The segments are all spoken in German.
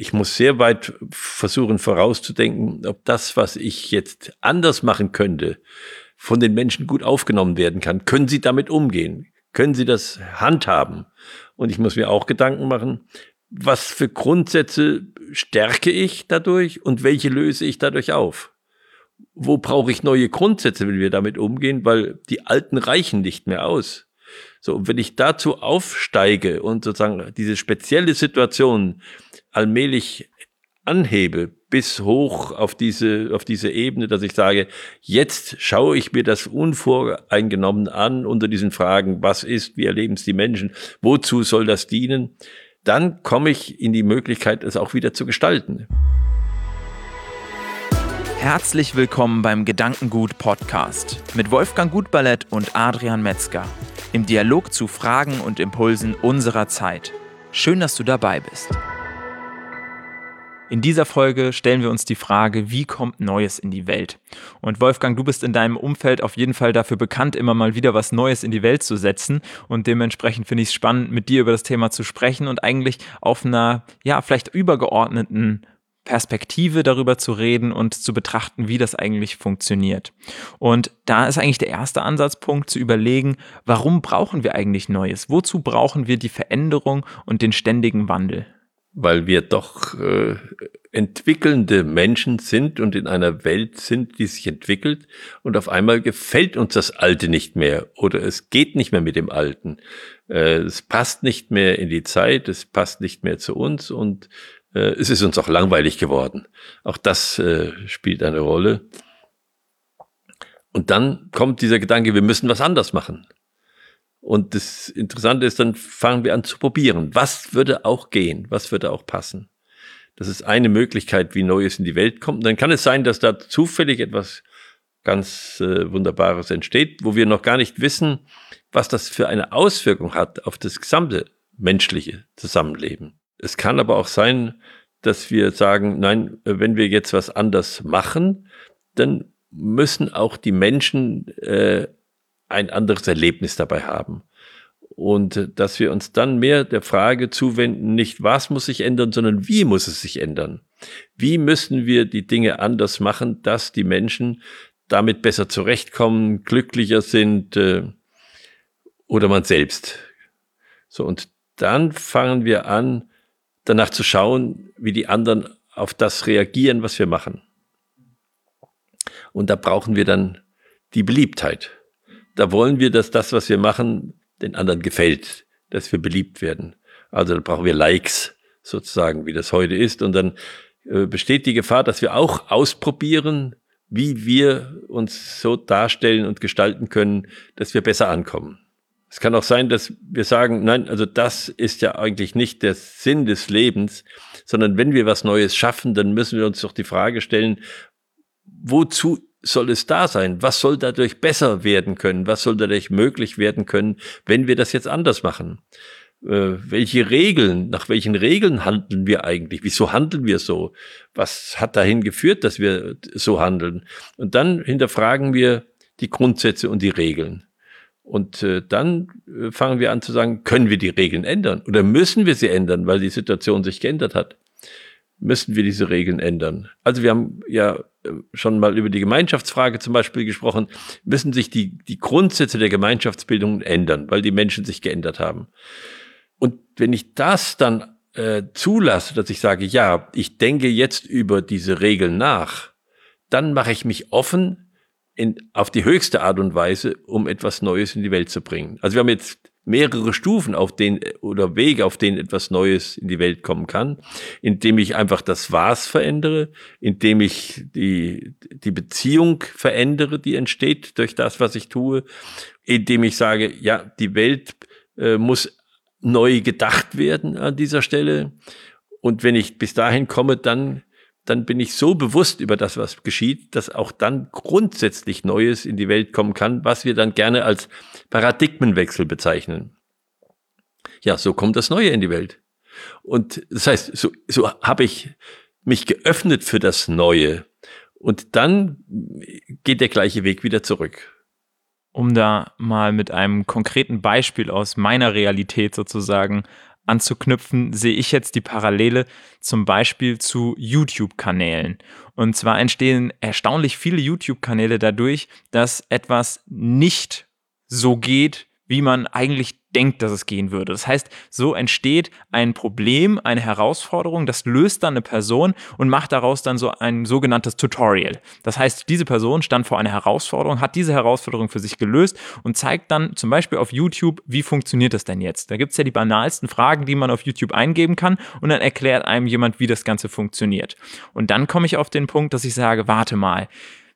ich muss sehr weit versuchen vorauszudenken, ob das, was ich jetzt anders machen könnte, von den Menschen gut aufgenommen werden kann. Können sie damit umgehen? Können sie das handhaben? Und ich muss mir auch Gedanken machen, was für Grundsätze stärke ich dadurch und welche löse ich dadurch auf? Wo brauche ich neue Grundsätze, wenn wir damit umgehen? Weil die alten reichen nicht mehr aus. So, und wenn ich dazu aufsteige und sozusagen diese spezielle Situation allmählich anhebe bis hoch auf diese, auf diese Ebene, dass ich sage, jetzt schaue ich mir das unvoreingenommen an unter diesen Fragen, was ist, wie erleben es die Menschen, wozu soll das dienen, dann komme ich in die Möglichkeit, es auch wieder zu gestalten. Herzlich willkommen beim Gedankengut Podcast mit Wolfgang Gutballett und Adrian Metzger im Dialog zu Fragen und Impulsen unserer Zeit. Schön, dass du dabei bist. In dieser Folge stellen wir uns die Frage, wie kommt Neues in die Welt? Und Wolfgang, du bist in deinem Umfeld auf jeden Fall dafür bekannt, immer mal wieder was Neues in die Welt zu setzen. Und dementsprechend finde ich es spannend, mit dir über das Thema zu sprechen und eigentlich auf einer, ja, vielleicht übergeordneten Perspektive darüber zu reden und zu betrachten, wie das eigentlich funktioniert. Und da ist eigentlich der erste Ansatzpunkt zu überlegen, warum brauchen wir eigentlich Neues? Wozu brauchen wir die Veränderung und den ständigen Wandel? Weil wir doch äh, entwickelnde Menschen sind und in einer Welt sind, die sich entwickelt und auf einmal gefällt uns das Alte nicht mehr oder es geht nicht mehr mit dem Alten. Äh, es passt nicht mehr in die Zeit, es passt nicht mehr zu uns und äh, es ist uns auch langweilig geworden. Auch das äh, spielt eine Rolle. Und dann kommt dieser Gedanke, wir müssen was anders machen. Und das Interessante ist, dann fangen wir an zu probieren. Was würde auch gehen? Was würde auch passen? Das ist eine Möglichkeit, wie Neues in die Welt kommt. Und dann kann es sein, dass da zufällig etwas ganz äh, Wunderbares entsteht, wo wir noch gar nicht wissen, was das für eine Auswirkung hat auf das gesamte menschliche Zusammenleben. Es kann aber auch sein, dass wir sagen, nein, wenn wir jetzt was anders machen, dann müssen auch die Menschen äh, ein anderes Erlebnis dabei haben. Und äh, dass wir uns dann mehr der Frage zuwenden, nicht was muss sich ändern, sondern wie muss es sich ändern? Wie müssen wir die Dinge anders machen, dass die Menschen damit besser zurechtkommen, glücklicher sind äh, oder man selbst. So, und dann fangen wir an, danach zu schauen, wie die anderen auf das reagieren, was wir machen. Und da brauchen wir dann die Beliebtheit da wollen wir, dass das, was wir machen, den anderen gefällt, dass wir beliebt werden. Also da brauchen wir Likes sozusagen, wie das heute ist. Und dann äh, besteht die Gefahr, dass wir auch ausprobieren, wie wir uns so darstellen und gestalten können, dass wir besser ankommen. Es kann auch sein, dass wir sagen, nein, also das ist ja eigentlich nicht der Sinn des Lebens, sondern wenn wir was Neues schaffen, dann müssen wir uns doch die Frage stellen, wozu soll es da sein? Was soll dadurch besser werden können? Was soll dadurch möglich werden können, wenn wir das jetzt anders machen? Äh, welche Regeln, nach welchen Regeln handeln wir eigentlich? Wieso handeln wir so? Was hat dahin geführt, dass wir so handeln? Und dann hinterfragen wir die Grundsätze und die Regeln. Und äh, dann äh, fangen wir an zu sagen, können wir die Regeln ändern oder müssen wir sie ändern, weil die Situation sich geändert hat? Müssen wir diese Regeln ändern? Also wir haben ja schon mal über die Gemeinschaftsfrage zum Beispiel gesprochen, müssen sich die, die Grundsätze der Gemeinschaftsbildung ändern, weil die Menschen sich geändert haben. Und wenn ich das dann äh, zulasse, dass ich sage, ja, ich denke jetzt über diese Regeln nach, dann mache ich mich offen in, auf die höchste Art und Weise, um etwas Neues in die Welt zu bringen. Also wir haben jetzt mehrere Stufen, auf denen oder Wege, auf denen etwas Neues in die Welt kommen kann, indem ich einfach das Was verändere, indem ich die, die Beziehung verändere, die entsteht durch das, was ich tue, indem ich sage, ja, die Welt äh, muss neu gedacht werden an dieser Stelle. Und wenn ich bis dahin komme, dann dann bin ich so bewusst über das, was geschieht, dass auch dann grundsätzlich Neues in die Welt kommen kann, was wir dann gerne als Paradigmenwechsel bezeichnen. Ja, so kommt das Neue in die Welt. Und das heißt, so, so habe ich mich geöffnet für das Neue. Und dann geht der gleiche Weg wieder zurück. Um da mal mit einem konkreten Beispiel aus meiner Realität sozusagen anzuknüpfen, sehe ich jetzt die Parallele zum Beispiel zu YouTube-Kanälen. Und zwar entstehen erstaunlich viele YouTube-Kanäle dadurch, dass etwas nicht so geht, wie man eigentlich denkt, dass es gehen würde. Das heißt, so entsteht ein Problem, eine Herausforderung, das löst dann eine Person und macht daraus dann so ein sogenanntes Tutorial. Das heißt, diese Person stand vor einer Herausforderung, hat diese Herausforderung für sich gelöst und zeigt dann zum Beispiel auf YouTube, wie funktioniert das denn jetzt? Da gibt es ja die banalsten Fragen, die man auf YouTube eingeben kann und dann erklärt einem jemand, wie das Ganze funktioniert. Und dann komme ich auf den Punkt, dass ich sage, warte mal,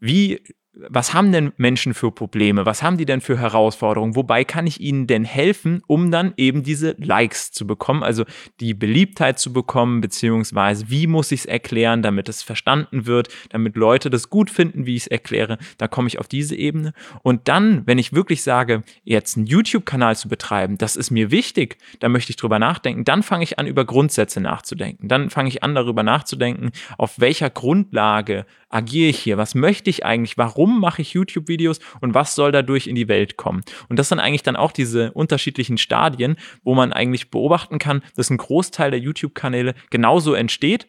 wie was haben denn Menschen für Probleme? Was haben die denn für Herausforderungen? Wobei kann ich ihnen denn helfen, um dann eben diese Likes zu bekommen, also die Beliebtheit zu bekommen, beziehungsweise wie muss ich es erklären, damit es verstanden wird, damit Leute das gut finden, wie ich es erkläre. Da komme ich auf diese Ebene. Und dann, wenn ich wirklich sage, jetzt einen YouTube-Kanal zu betreiben, das ist mir wichtig, da möchte ich drüber nachdenken, dann fange ich an, über Grundsätze nachzudenken. Dann fange ich an, darüber nachzudenken, auf welcher Grundlage agiere ich hier? Was möchte ich eigentlich? Warum mache ich YouTube-Videos und was soll dadurch in die Welt kommen? Und das sind eigentlich dann auch diese unterschiedlichen Stadien, wo man eigentlich beobachten kann, dass ein Großteil der YouTube-Kanäle genauso entsteht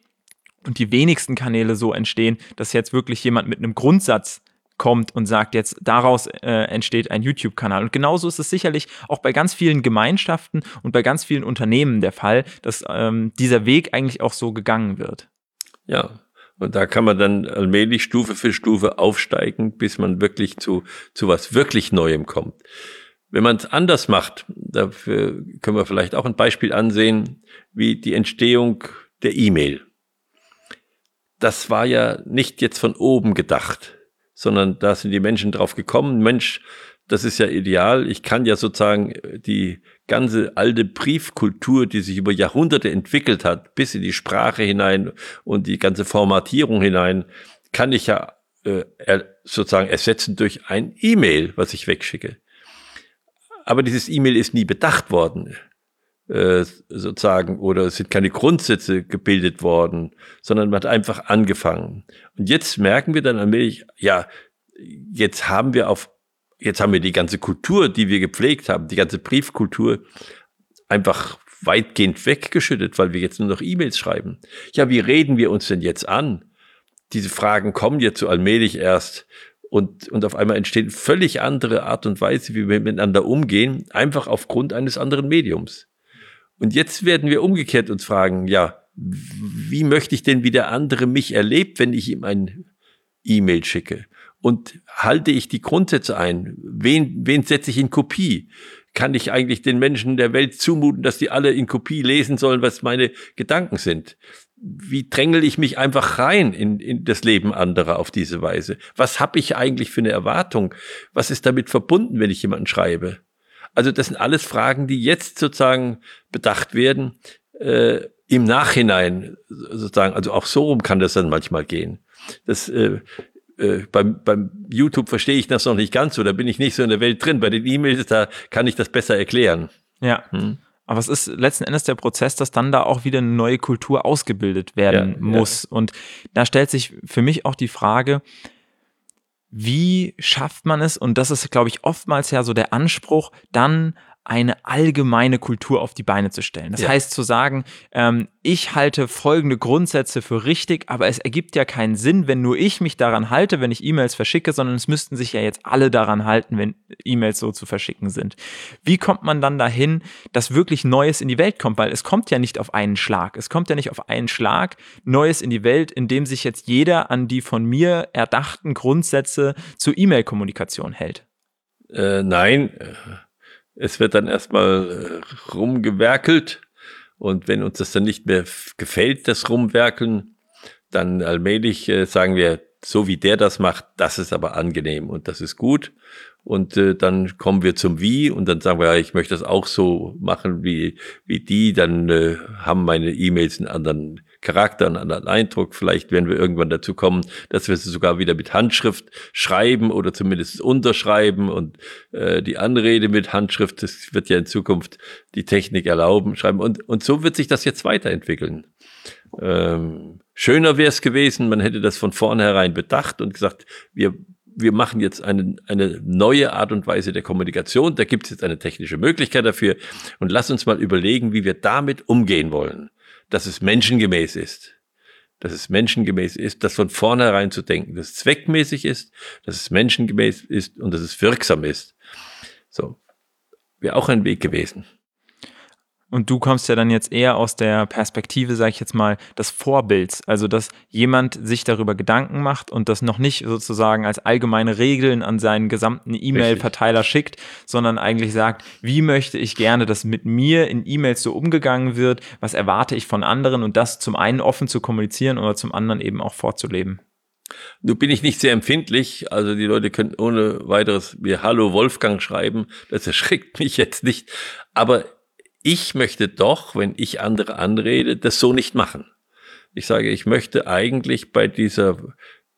und die wenigsten Kanäle so entstehen, dass jetzt wirklich jemand mit einem Grundsatz kommt und sagt, jetzt daraus äh, entsteht ein YouTube-Kanal. Und genauso ist es sicherlich auch bei ganz vielen Gemeinschaften und bei ganz vielen Unternehmen der Fall, dass ähm, dieser Weg eigentlich auch so gegangen wird. Ja, und da kann man dann allmählich Stufe für Stufe aufsteigen, bis man wirklich zu, zu was wirklich Neuem kommt. Wenn man es anders macht, dafür können wir vielleicht auch ein Beispiel ansehen, wie die Entstehung der E-Mail. Das war ja nicht jetzt von oben gedacht, sondern da sind die Menschen drauf gekommen, Mensch, das ist ja ideal. Ich kann ja sozusagen die ganze alte Briefkultur, die sich über Jahrhunderte entwickelt hat, bis in die Sprache hinein und die ganze Formatierung hinein, kann ich ja äh, sozusagen ersetzen durch ein E-Mail, was ich wegschicke. Aber dieses E-Mail ist nie bedacht worden, äh, sozusagen, oder es sind keine Grundsätze gebildet worden, sondern man hat einfach angefangen. Und jetzt merken wir dann allmählich, ja, jetzt haben wir auf jetzt haben wir die ganze Kultur, die wir gepflegt haben, die ganze Briefkultur einfach weitgehend weggeschüttet, weil wir jetzt nur noch E-Mails schreiben. Ja, wie reden wir uns denn jetzt an? Diese Fragen kommen jetzt so allmählich erst und, und auf einmal entsteht völlig andere Art und Weise, wie wir miteinander umgehen, einfach aufgrund eines anderen Mediums. Und jetzt werden wir umgekehrt uns fragen, ja, wie möchte ich denn, wie der andere mich erlebt, wenn ich ihm ein E-Mail schicke? Und halte ich die Grundsätze ein? Wen, wen setze ich in Kopie? Kann ich eigentlich den Menschen der Welt zumuten, dass die alle in Kopie lesen sollen, was meine Gedanken sind? Wie drängel ich mich einfach rein in, in das Leben anderer auf diese Weise? Was habe ich eigentlich für eine Erwartung? Was ist damit verbunden, wenn ich jemanden schreibe? Also das sind alles Fragen, die jetzt sozusagen bedacht werden. Äh, Im Nachhinein sozusagen, also auch so rum kann das dann manchmal gehen. Das äh, äh, beim, beim YouTube verstehe ich das noch nicht ganz so, da bin ich nicht so in der Welt drin. Bei den E-Mails, da kann ich das besser erklären. Ja. Hm. Aber es ist letzten Endes der Prozess, dass dann da auch wieder eine neue Kultur ausgebildet werden ja, muss. Ja. Und da stellt sich für mich auch die Frage, wie schafft man es? Und das ist, glaube ich, oftmals ja so der Anspruch, dann eine allgemeine Kultur auf die Beine zu stellen. Das ja. heißt zu sagen, ähm, ich halte folgende Grundsätze für richtig, aber es ergibt ja keinen Sinn, wenn nur ich mich daran halte, wenn ich E-Mails verschicke, sondern es müssten sich ja jetzt alle daran halten, wenn E-Mails so zu verschicken sind. Wie kommt man dann dahin, dass wirklich Neues in die Welt kommt? Weil es kommt ja nicht auf einen Schlag. Es kommt ja nicht auf einen Schlag Neues in die Welt, indem sich jetzt jeder an die von mir erdachten Grundsätze zur E-Mail-Kommunikation hält. Äh, nein, es wird dann erstmal äh, rumgewerkelt und wenn uns das dann nicht mehr gefällt, das Rumwerkeln, dann allmählich äh, sagen wir, so wie der das macht, das ist aber angenehm und das ist gut. Und äh, dann kommen wir zum Wie und dann sagen wir, ja, ich möchte das auch so machen wie, wie die. Dann äh, haben meine E-Mails einen anderen Charakter, einen anderen Eindruck. Vielleicht werden wir irgendwann dazu kommen, dass wir sie sogar wieder mit Handschrift schreiben oder zumindest unterschreiben und äh, die Anrede mit Handschrift, das wird ja in Zukunft die Technik erlauben, schreiben. Und, und so wird sich das jetzt weiterentwickeln. Ähm, schöner wäre es gewesen, man hätte das von vornherein bedacht und gesagt, wir wir machen jetzt eine, eine neue Art und Weise der Kommunikation, da gibt es jetzt eine technische Möglichkeit dafür und lass uns mal überlegen, wie wir damit umgehen wollen, dass es menschengemäß ist. Dass es menschengemäß ist, das von vornherein zu denken, dass es zweckmäßig ist, dass es menschengemäß ist und dass es wirksam ist. So, wäre auch ein Weg gewesen. Und du kommst ja dann jetzt eher aus der Perspektive, sage ich jetzt mal, des Vorbilds. Also, dass jemand sich darüber Gedanken macht und das noch nicht sozusagen als allgemeine Regeln an seinen gesamten E-Mail-Verteiler schickt, sondern eigentlich sagt, wie möchte ich gerne, dass mit mir in E-Mails so umgegangen wird, was erwarte ich von anderen und das zum einen offen zu kommunizieren oder zum anderen eben auch vorzuleben. Nun bin ich nicht sehr empfindlich, also die Leute können ohne weiteres mir Hallo Wolfgang schreiben, das erschreckt mich jetzt nicht, aber ich möchte doch, wenn ich andere anrede, das so nicht machen. Ich sage, ich möchte eigentlich bei dieser,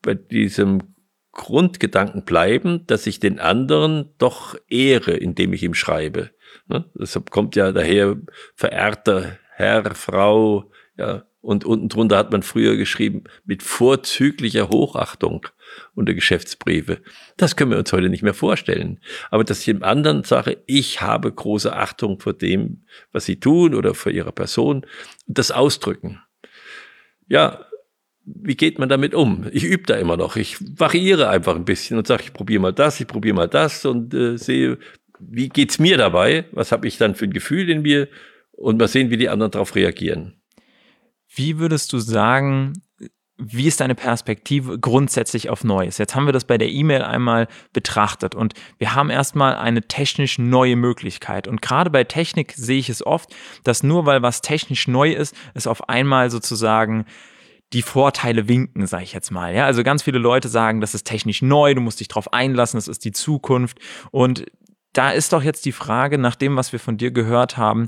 bei diesem Grundgedanken bleiben, dass ich den anderen doch ehre, indem ich ihm schreibe. Ne? Deshalb kommt ja daher verehrter Herr, Frau, ja, und unten drunter hat man früher geschrieben, mit vorzüglicher Hochachtung unter Geschäftsbriefe. Das können wir uns heute nicht mehr vorstellen. Aber dass ich dem anderen sage, ich habe große Achtung vor dem, was sie tun oder vor ihrer Person, das ausdrücken. Ja, wie geht man damit um? Ich übe da immer noch. Ich variiere einfach ein bisschen und sage, ich probiere mal das, ich probiere mal das und äh, sehe, wie geht's mir dabei? Was habe ich dann für ein Gefühl in mir? Und mal sehen, wie die anderen darauf reagieren. Wie würdest du sagen, wie ist deine Perspektive grundsätzlich auf Neues? Jetzt haben wir das bei der E-Mail einmal betrachtet und wir haben erstmal eine technisch neue Möglichkeit. Und gerade bei Technik sehe ich es oft, dass nur weil was technisch neu ist, es auf einmal sozusagen die Vorteile winken, sage ich jetzt mal. Ja, also ganz viele Leute sagen, das ist technisch neu, du musst dich darauf einlassen, das ist die Zukunft. Und da ist doch jetzt die Frage, nach dem, was wir von dir gehört haben,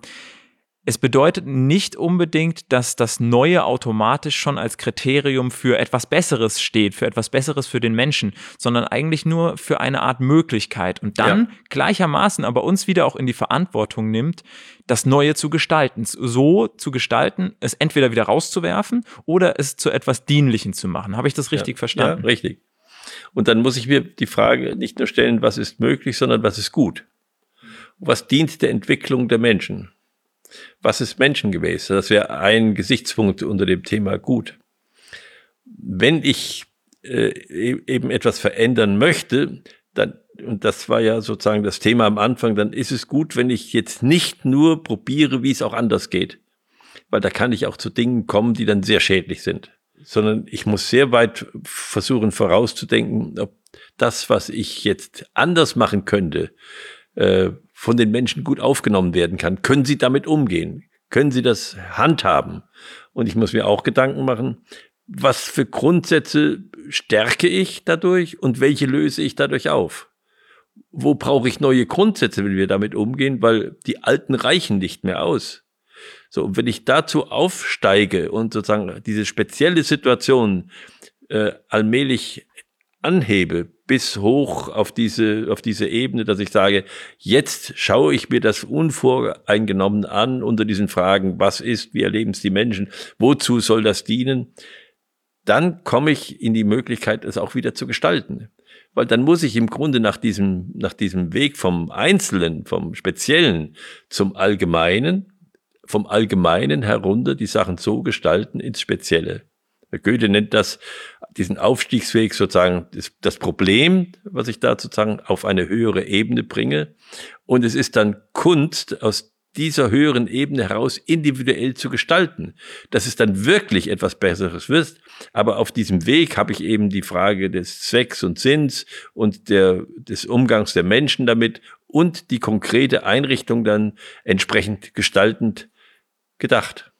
es bedeutet nicht unbedingt, dass das Neue automatisch schon als Kriterium für etwas Besseres steht, für etwas Besseres für den Menschen, sondern eigentlich nur für eine Art Möglichkeit und dann ja. gleichermaßen aber uns wieder auch in die Verantwortung nimmt, das Neue zu gestalten, so zu gestalten, es entweder wieder rauszuwerfen oder es zu etwas Dienlichen zu machen. Habe ich das richtig ja, verstanden? Ja, richtig. Und dann muss ich mir die Frage nicht nur stellen, was ist möglich, sondern was ist gut? Was dient der Entwicklung der Menschen? Was ist menschengemäß? Das wäre ein Gesichtspunkt unter dem Thema gut. Wenn ich äh, e-, eben etwas verändern möchte, dann, und das war ja sozusagen das Thema am Anfang, dann ist es gut, wenn ich jetzt nicht nur probiere, wie es auch anders geht. Weil da kann ich auch zu Dingen kommen, die dann sehr schädlich sind. Sondern ich muss sehr weit versuchen vorauszudenken, ob das, was ich jetzt anders machen könnte, äh, von den Menschen gut aufgenommen werden kann. Können sie damit umgehen? Können sie das handhaben? Und ich muss mir auch Gedanken machen, was für Grundsätze stärke ich dadurch und welche löse ich dadurch auf? Wo brauche ich neue Grundsätze, wenn wir damit umgehen? Weil die alten reichen nicht mehr aus. So, und wenn ich dazu aufsteige und sozusagen diese spezielle Situation äh, allmählich anhebe bis hoch auf diese, auf diese Ebene, dass ich sage, jetzt schaue ich mir das unvoreingenommen an unter diesen Fragen, was ist, wie erleben es die Menschen, wozu soll das dienen, dann komme ich in die Möglichkeit, es auch wieder zu gestalten. Weil dann muss ich im Grunde nach diesem, nach diesem Weg vom Einzelnen, vom Speziellen zum Allgemeinen, vom Allgemeinen herunter die Sachen so gestalten ins Spezielle. Goethe nennt das diesen Aufstiegsweg sozusagen das, Problem, was ich da sozusagen auf eine höhere Ebene bringe. Und es ist dann Kunst, aus dieser höheren Ebene heraus individuell zu gestalten, dass es dann wirklich etwas Besseres wird. Aber auf diesem Weg habe ich eben die Frage des Zwecks und Sinns und der, des Umgangs der Menschen damit und die konkrete Einrichtung dann entsprechend gestaltend gedacht.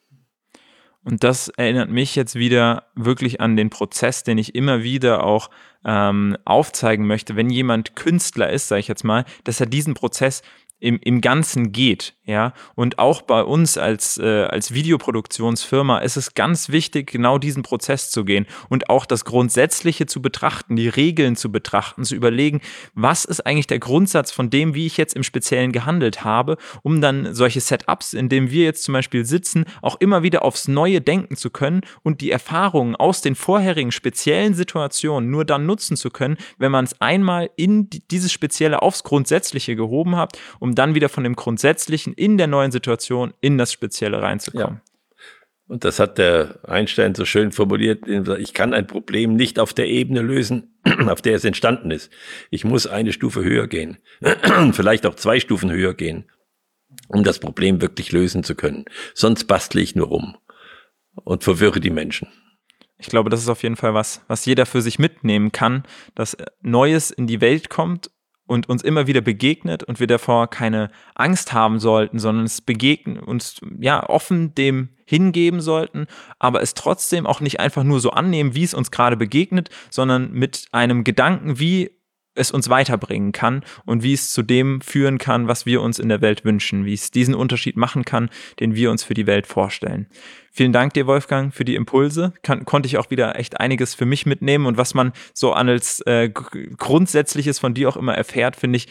Und das erinnert mich jetzt wieder wirklich an den Prozess, den ich immer wieder auch ähm, aufzeigen möchte, wenn jemand Künstler ist, sage ich jetzt mal, dass er diesen Prozess im, im Ganzen geht, ja. Und auch bei uns als, äh, als Videoproduktionsfirma ist es ganz wichtig, genau diesen Prozess zu gehen und auch das Grundsätzliche zu betrachten, die Regeln zu betrachten, zu überlegen, was ist eigentlich der Grundsatz von dem, wie ich jetzt im Speziellen gehandelt habe, um dann solche Setups, in denen wir jetzt zum Beispiel sitzen, auch immer wieder aufs Neue denken zu können und die Erfahrungen aus den vorherigen speziellen Situationen nur dann nutzen zu können, wenn man es einmal in dieses Spezielle aufs Grundsätzliche gehoben hat, um dann wieder von dem Grundsätzlichen in der neuen Situation in das Spezielle reinzukommen. Ja. Und das hat der Einstein so schön formuliert. Ich kann ein Problem nicht auf der Ebene lösen, auf der es entstanden ist. Ich muss eine Stufe höher gehen. Vielleicht auch zwei Stufen höher gehen, um das Problem wirklich lösen zu können. Sonst bastle ich nur rum und verwirre die Menschen. Ich glaube, das ist auf jeden Fall was, was jeder für sich mitnehmen kann, dass Neues in die Welt kommt und uns immer wieder begegnet und wir davor keine Angst haben sollten, sondern es begegnen, uns ja offen dem hingeben sollten, aber es trotzdem auch nicht einfach nur so annehmen, wie es uns gerade begegnet, sondern mit einem Gedanken, wie es uns weiterbringen kann und wie es zu dem führen kann, was wir uns in der Welt wünschen, wie es diesen Unterschied machen kann, den wir uns für die Welt vorstellen. Vielen Dank dir, Wolfgang, für die Impulse. Kann, konnte ich auch wieder echt einiges für mich mitnehmen und was man so als äh, Grundsätzliches von dir auch immer erfährt, finde ich,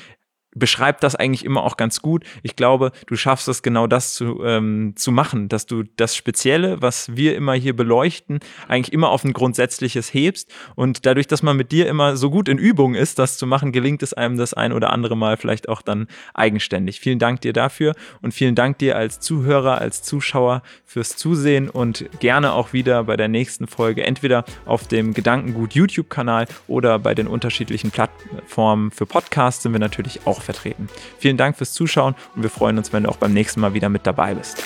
beschreibt das eigentlich immer auch ganz gut. Ich glaube, du schaffst es genau das zu, ähm, zu machen, dass du das Spezielle, was wir immer hier beleuchten, eigentlich immer auf ein Grundsätzliches hebst. Und dadurch, dass man mit dir immer so gut in Übung ist, das zu machen, gelingt es einem das ein oder andere Mal vielleicht auch dann eigenständig. Vielen Dank dir dafür und vielen Dank dir als Zuhörer, als Zuschauer fürs Zusehen und gerne auch wieder bei der nächsten Folge, entweder auf dem Gedankengut YouTube-Kanal oder bei den unterschiedlichen Plattformen für Podcasts sind wir natürlich auch vertreten. Vielen Dank fürs Zuschauen und wir freuen uns, wenn du auch beim nächsten Mal wieder mit dabei bist.